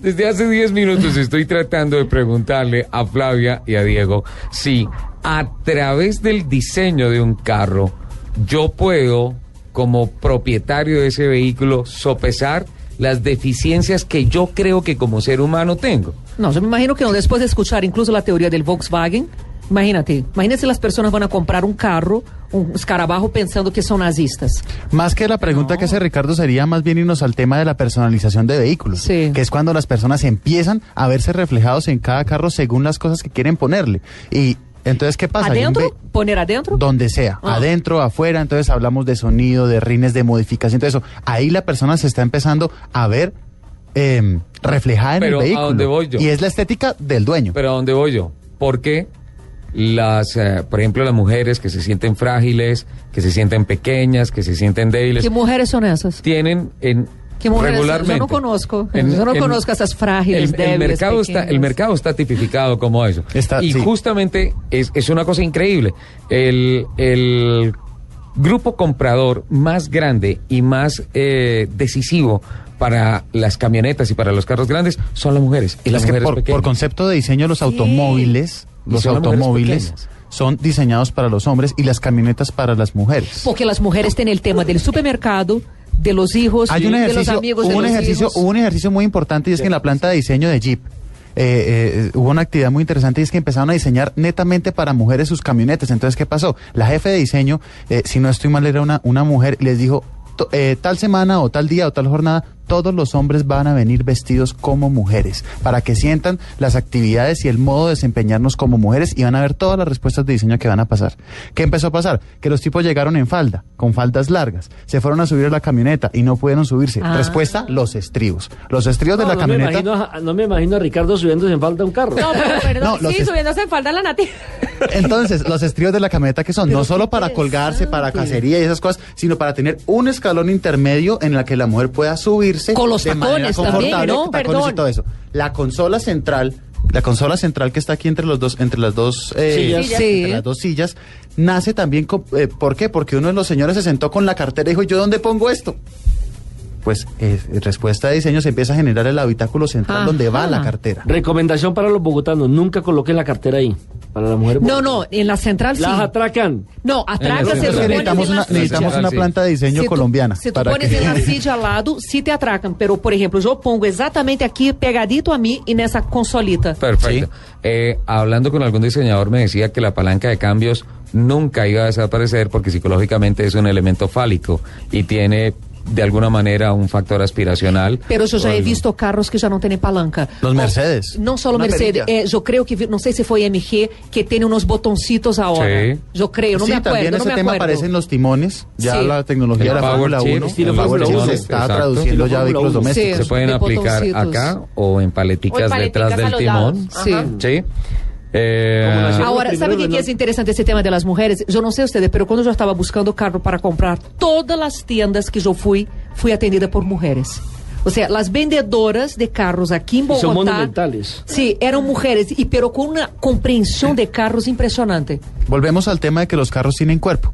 Desde hace 10 minutos estoy tratando de preguntarle a Flavia y a Diego si a través del diseño de un carro yo puedo, como propietario de ese vehículo, sopesar las deficiencias que yo creo que como ser humano tengo. No, yo me imagino que no, después de escuchar incluso la teoría del Volkswagen, imagínate, si las personas van a comprar un carro, un escarabajo pensando que son nazistas. Más que la pregunta que hace Ricardo sería más bien irnos al tema de la personalización de vehículos, Sí. que es cuando las personas empiezan a verse reflejados en cada carro según las cosas que quieren ponerle. Y entonces, ¿qué pasa? ¿Adentro? ¿Poner adentro? donde sea, Ah. adentro, afuera, entonces hablamos de sonido, de rines, de modificación, todo eso. Ahí la persona se está empezando a ver eh, reflejada en Pero, el ¿a vehículo. dónde voy yo? Y es la estética del dueño. Pero ¿a dónde voy yo? Porque las, eh, por ejemplo, las mujeres que se sienten frágiles, que se sienten pequeñas, que se sienten débiles, ¿Qué mujeres son esas? tienen en ¿Qué mujeres? regularmente. Yo no conozco. En- yo no en- conozco a esas frágiles, el, mercado está, el mercado está tipificado como eso. Está- y sí. justamente es, es una cosa increíble. El, el grupo comprador más grande y más eh, decisivo para las camionetas y para los carros grandes son las mujeres. Y las es que mujeres por, pequeñas. por concepto de diseño los automóviles, los automóviles son diseñados para los hombres y las camionetas para las mujeres. Porque las mujeres tienen el tema del supermercado, de los hijos, Hay un de los ejercicio, amigos hubo de un los ejercicio, hijos. hubo un ejercicio muy importante y es que en la planta de diseño de Jeep eh, eh, hubo una actividad muy interesante y es que empezaron a diseñar netamente para mujeres sus camionetas. Entonces, ¿qué pasó? La jefe de diseño, eh, si no estoy mal, era una, una mujer y les dijo, "To- eh, tal semana o tal día o tal jornada, todos los hombres van a venir vestidos como mujeres para que sientan las actividades y el modo de desempeñarnos como mujeres y van a ver todas las respuestas de diseño que van a pasar. ¿Qué empezó a pasar? Que los tipos llegaron en falda, con faldas largas, se fueron a subir a la camioneta y no pudieron subirse. Ah. Respuesta, los estribos. Los estribos de la no me camioneta... imagino a- no me imagino a Ricardo subiéndose en falta a un carro. No, pero perdón, No, los sí, subiéndose en falda la nati. Entonces, los estribos de la camioneta que son no solo para colgarse, para cacería y esas cosas, sino para tener un escalón intermedio en la que la mujer pueda Con los de manera también, confortable, ¿no? tacones Perdón. y todo eso. La consola central, la consola central que está aquí entre los dos, entre las dos eh, Sillas. Sí. entre las dos sillas, nace también con, eh, ¿por qué? Porque uno de los señores se sentó con la cartera y dijo, ¿yo dónde pongo esto? Pues eh, respuesta de diseño se empieza a generar el habitáculo central Ajá. donde va la cartera. Recomendación para los bogotanos, nunca coloquen la cartera ahí. Para la mujer No, no, en la central sí. Las atracan. No, atrás En se necesitamos en la una, necesitamos una planta de diseño tu- colombiana. Se tú para pones que- en la silla al lado, sí te atracan. Pero, por ejemplo, yo pongo exactamente aquí, pegadito a mí, y nessa consolita. Perfecto. Eh, hablando con algún diseñador me decía que la palanca de cambios nunca iba a desaparecer porque psicológicamente es un elemento fálico y tiene de alguna manera un factor aspiracional. Pero yo ya he visto carros que ya no tienen palanca. Los O- Mercedes. No solo Una Mercedes, eh, yo creo que, no sé si fue MG, que tiene unos botoncitos ahora. Sí. Yo creo, no sí, me acuerdo, también no ese me tema acuerdo. aparece en los timones. Ya Sí. la tecnología El de la Fórmula Chip, 1 estilo el Power Chip 1, se está exacto. traduciendo ya a vehículos 1. domésticos. Sí. Se pueden de aplicar botoncitos. acá o en paleticas, O en paleticas detrás del timón. Sí. Sí. Eh, la- Ahora, Primero ¿sabe qué, Renault. qué es interesante ese tema de las mujeres? Yo no sé ustedes, pero cuando yo estaba buscando carro para comprar, todas las tiendas que yo fui, fui atendida por mujeres. O sea, las vendedoras de carros aquí en Y son Bogotá. monumentales. Sí, eran mujeres, y pero con una comprensión de carros impresionante. Volvemos al tema de que los carros tienen cuerpo.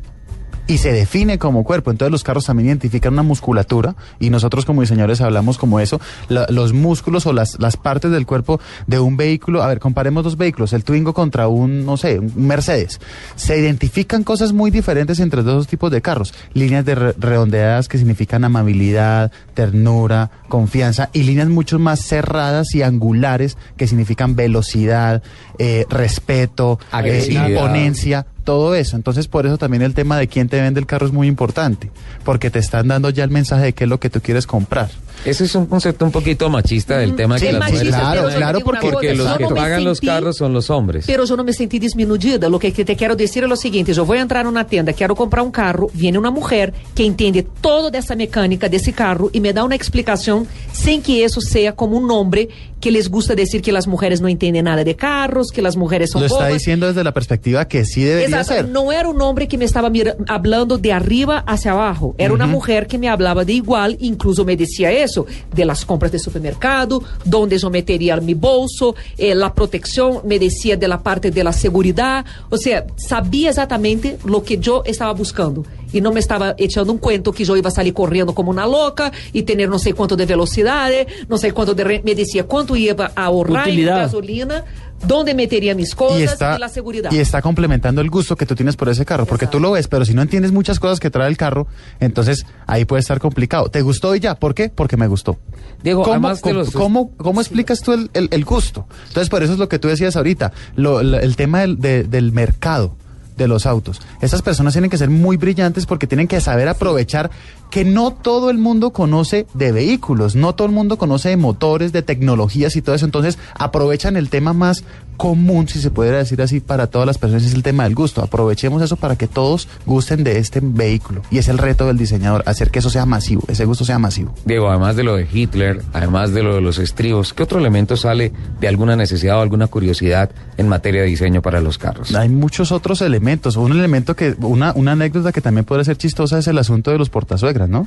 Y se define como cuerpo. Entonces los carros también identifican una musculatura y nosotros como diseñadores hablamos como eso. La- los músculos o las, las partes del cuerpo de un vehículo. A ver, comparemos dos vehículos. El Twingo contra un, no sé, un Mercedes. Se identifican cosas muy diferentes entre los dos tipos de carros. Líneas de re- redondeadas que significan amabilidad, ternura, confianza. Y líneas mucho más cerradas y angulares que significan velocidad, eh, respeto, eh, Agresividad. imponencia todo eso. Entonces, por eso también el tema de quién te vende el carro es muy importante, porque te están dando ya el mensaje de qué es lo que tú quieres comprar. Ese es un concepto un poquito machista del tema que Es las machista, mujeres- Claro, yo claro, una porque- porque los yo que no pagan los carros son los hombres. Pero yo no me sentí disminuida. Lo que te quero decir é o seguinte: eu vou entrar numa tenda, quero comprar um carro, viene uma mulher que entende toda dessa mecânica desse carro e me dá uma explicação sem que isso seja como um nombre que les gusta decir que as mulheres não entendem nada de carros, que as mulheres são Lo está bobas. diciendo desde la perspectiva que sí debería Exato, ser. não era um homem que me estava mira- hablando de arriba hacia abajo, era uma mulher que me hablaba de igual, incluso me decía eso, de las compras de supermercado, donde eu meteria mi bolso, eh, la protección, me decía de la parte de la seguridad, o sea, sabia exatamente lo que eu estava buscando. E não me estava echando um cuento que eu ia sair correndo como uma louca e ter não sei quanto de velocidade, não sei quanto de... Me decía quanto ia a ahorrar em Utilidad. gasolina, donde meteria mis cosas y e, está, la seguridad. y está complementando el gusto que tú tienes por ese carro, porque tú lo ves, pero si no entiendes muchas cosas que trae el carro, entonces ahí puede estar complicado. ¿Te gustó y ya? ¿Por qué? Porque me gustó. Diego, ¿Cómo, cómo, los- cómo- cómo explicas tú el, el- el gusto? Entonces, por eso es lo que tú decías ahorita, lo- el tema del, de- del mercado de los autos. Esas personas tienen que ser muy brillantes porque tienen que saber aprovechar que no todo el mundo conoce de vehículos, no todo el mundo conoce de motores, de tecnologías y todo eso. Entonces, aprovechan el tema más común, si se pudiera decir así, para todas las personas, es el tema del gusto. Aprovechemos eso para que todos gusten de este vehículo. Y es el reto del diseñador, hacer que eso sea masivo, ese gusto sea masivo. Diego, además de lo de Hitler, además de lo de los estribos, ¿qué otro elemento sale de alguna necesidad o alguna curiosidad en materia de diseño para los carros? Hay muchos otros elementos. Un elemento que, una, una anécdota que también puede ser chistosa es el asunto de los portasuegras, ¿no?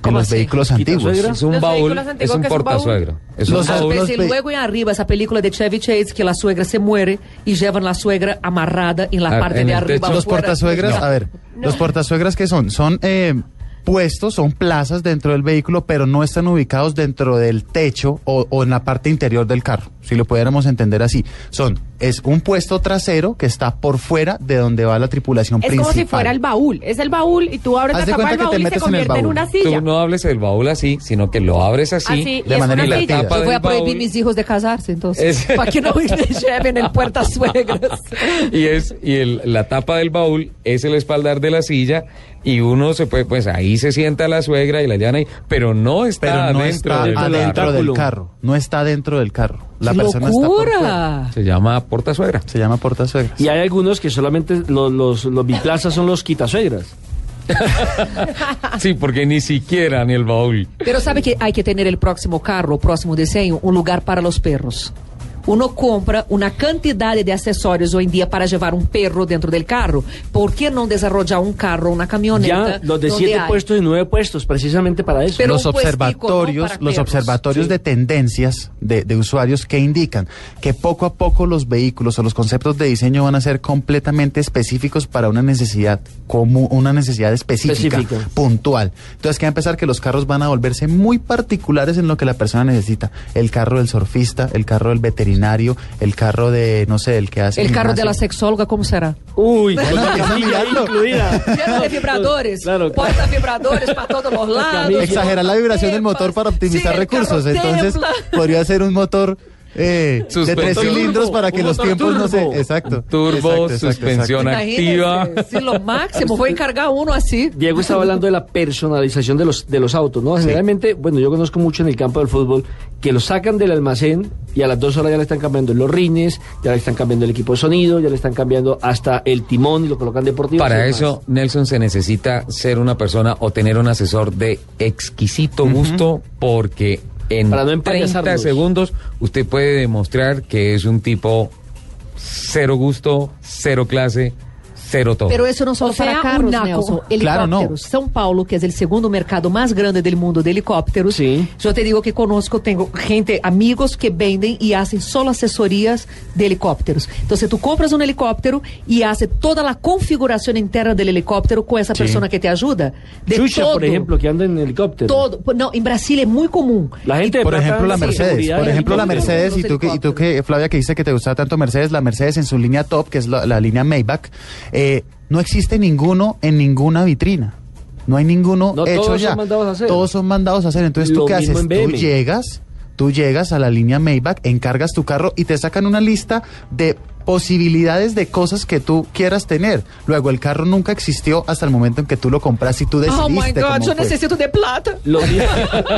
¿Cómo los así? vehículos antiguos. Es un Los baúl, es un que es un baúl. portasuegra. Es un Los baúl. Pensé ve- luego en arriba esa película de Chevy Chase que la suegra se muere y llevan la suegra amarrada en la Ah, parte en de arriba. techo. Los portasuegras, No. a ver, los portasuegras que son, son eh, puestos, son plazas dentro del vehículo, pero no están ubicados dentro del techo o, o en la parte interior del carro, si lo pudiéramos entender así. Son, es un puesto trasero que está por fuera de donde va la tripulación Es principal. como si fuera el baúl. Es el baúl y tú abres Haz la tapa del que te baúl y se metes en el convierte en, una silla. Tú no hables del baúl así, sino que lo abres así. Así, de es manera invertida. Yo voy a del prohibir baúl. mis hijos de casarse, entonces. Es- Para que no me lleven el puerta suegras. y es y el- la tapa del baúl es el espaldar de la silla y uno se puede pues ahí se sienta la suegra y la llevan ahí pero no está pero no dentro está del adentro del carro, no está dentro del carro. La ¡Qué persona está por fuera. se llama portasuegra Se llama portasuegras. Y hay algunos que solamente los, los, los biplazas son los quitasuegras. sí porque ni siquiera ni el baúl Pero sabe que hay que tener el próximo carro, o próximo diseño, un lugar para los perros. Uno compra una cantidad de accesorios hoy en día para llevar un perro dentro del carro. ¿Por qué no desarrollar un carro, una camioneta? Ya los de siete hay- puestos y nueve puestos, precisamente para eso. Pero los puestico, observatorios, los observatorios Sí. de tendencias de, de usuarios que indican que poco a poco los vehículos o los conceptos de diseño van a ser completamente específicos para una necesidad común, una necesidad específica, Específica. puntual. Entonces que va a empezar que los carros van a volverse muy particulares en lo que la persona necesita. El carro del surfista, el carro del veterinario, el carro de, no sé, el que hace El carro de la sexóloga, ¿cómo será? Uy, mirarlo. incluida. Lleno de vibradores, Claro, claro. porta vibradores para todos los lados. Exagerar la vibración del motor para optimizar recursos. Entonces templa. podría ser un motor eh, de tres cilindros Turbo, para que los tiempos no se... Exacto. Turbo, Exacto, exacto, suspensión exacto. activa. Sí, lo máximo. A encargar uno así. Diego estaba hablando de la personalización de los, de los autos, ¿no? Generalmente, bueno, yo conozco mucho en el campo del fútbol que los sacan del almacén y a las dos horas ya le están cambiando los rines, ya le están cambiando el equipo de sonido, ya le están cambiando hasta el timón y lo colocan deportivo. Para eso, Nelson, se necesita ser una persona o tener un asesor de exquisito gusto porque en Para no 30 empayasarlos. segundos usted puede demostrar que es un tipo cero gusto, cero clase, cero todo. Pero eso no solo O sea, para carros, un naco. Nelson. Claro, no. Helicópteros. São Paulo, que es el segundo mercado más grande del mundo de helicópteros. Sí. Yo te digo que conozco, tengo gente, amigos que venden y hacen solo asesorías de helicópteros. Entonces tú compras un helicóptero y hace toda la configuración interna del helicóptero con esa Sí. persona que te ayuda. De Xuxa, todo, por ejemplo, que anda en helicóptero. Todo. No, en Brasil es muy común. La gente de Por ejemplo, la Mercedes. Por ejemplo, la. Mercedes, y tú, que, y tú que, Flavia, que dice que te gustaba tanto Mercedes, la Mercedes en su línea top, que es la, la línea Maybach, eh, no existe ninguno en ninguna vitrina. No hay ninguno No, hecho todos ya. son mandados a hacer. Todos son mandados a hacer. Entonces, ¿tú Lo qué haces? Tú llegas, tú llegas a la línea Maybach, encargas tu carro y te sacan una lista de posibilidades de cosas que tú quieras tener. Luego, el carro nunca existió hasta el momento en que tú lo compras y tú decidiste Oh my God, cómo yo fue. necesito de plata. Lo mismo,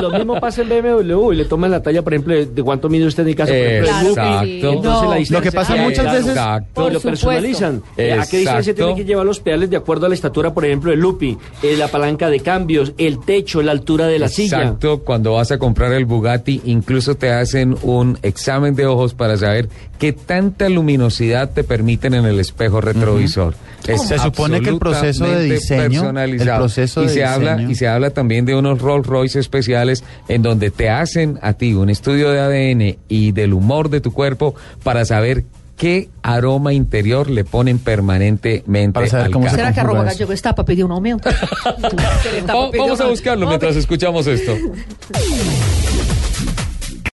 lo mismo pasa en BMW y le toman la talla, por ejemplo, de, cuánto mide usted en el caso, por ejemplo, del Exacto. Lupi. Entonces No. la Lo que pasa muchas veces- Exacto. lo Por personalizan. Eh, ¿A qué distancia Exacto. tiene que llevar los pedales de acuerdo a la estatura, por ejemplo, del Lupi? Eh, la palanca de cambios, el techo, la altura de la silla. Exacto, cuando vas a comprar el Bugatti, incluso te hacen un examen de ojos para saber qué tanta luminosidad te permiten en el espejo retrovisor. Es Se supone que el proceso de diseño, personalizado. el proceso y se habla y se habla también de unos Rolls Royce especiales en donde te hacen a ti un estudio de ADN y del humor de tu cuerpo para saber qué aroma interior le ponen permanentemente Para saber al cómo. ¿Será que arroba gallego está para pedir un aumento? Va- Vamos a buscarlo mientras escuchamos esto.